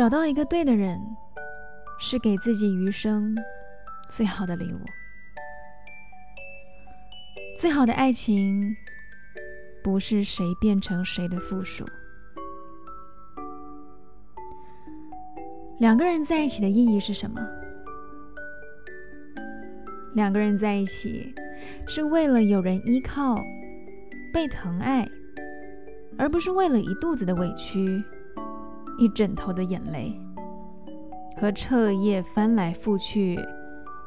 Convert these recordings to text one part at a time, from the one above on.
找到一个对的人，是给自己余生最好的礼物。最好的爱情，不是谁变成谁的附属。两个人在一起的意义是什么？两个人在一起，是为了有人依靠，被疼爱，而不是为了一肚子的委屈。一枕头的眼泪，和彻夜翻来覆去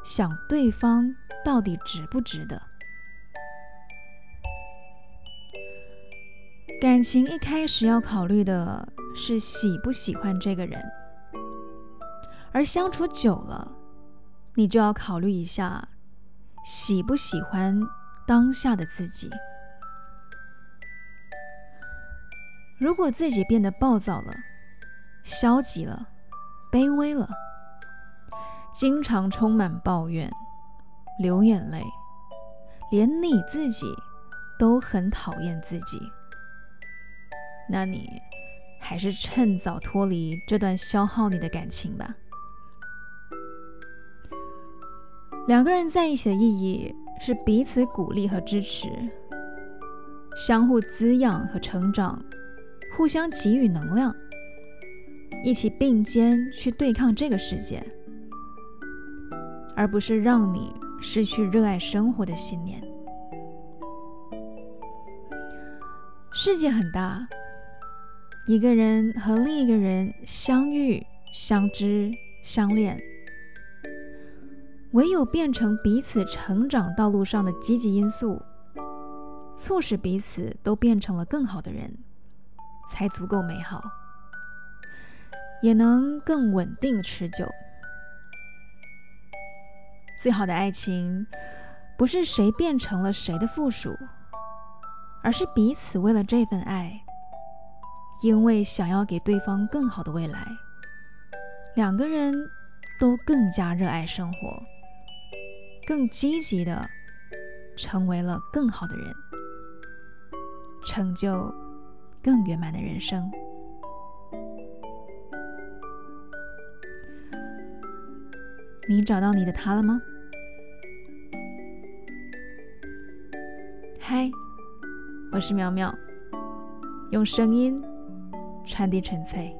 想对方到底值不值得。感情一开始要考虑的是喜不喜欢这个人，而相处久了，你就要考虑一下喜不喜欢当下的自己。如果自己变得暴躁了，消极了，卑微了，经常充满抱怨，流眼泪，连你自己都很讨厌自己。那你还是趁早脱离这段消耗你的感情吧。两个人在一起的意义是彼此鼓励和支持，相互滋养和成长，互相给予能量。一起并肩去对抗这个世界，而不是让你失去热爱生活的信念。世界很大，一个人和另一个人相遇、相知、相恋，唯有变成彼此成长道路上的积极因素，促使彼此都变成了更好的人，才足够美好。也能更稳定持久。最好的爱情，不是谁变成了谁的附属，而是彼此为了这份爱，因为想要给对方更好的未来，两个人都更加热爱生活，更积极的成为了更好的人，成就更圆满的人生。你找到你的他了吗？嗨，我是苗苗，用声音传递纯粹。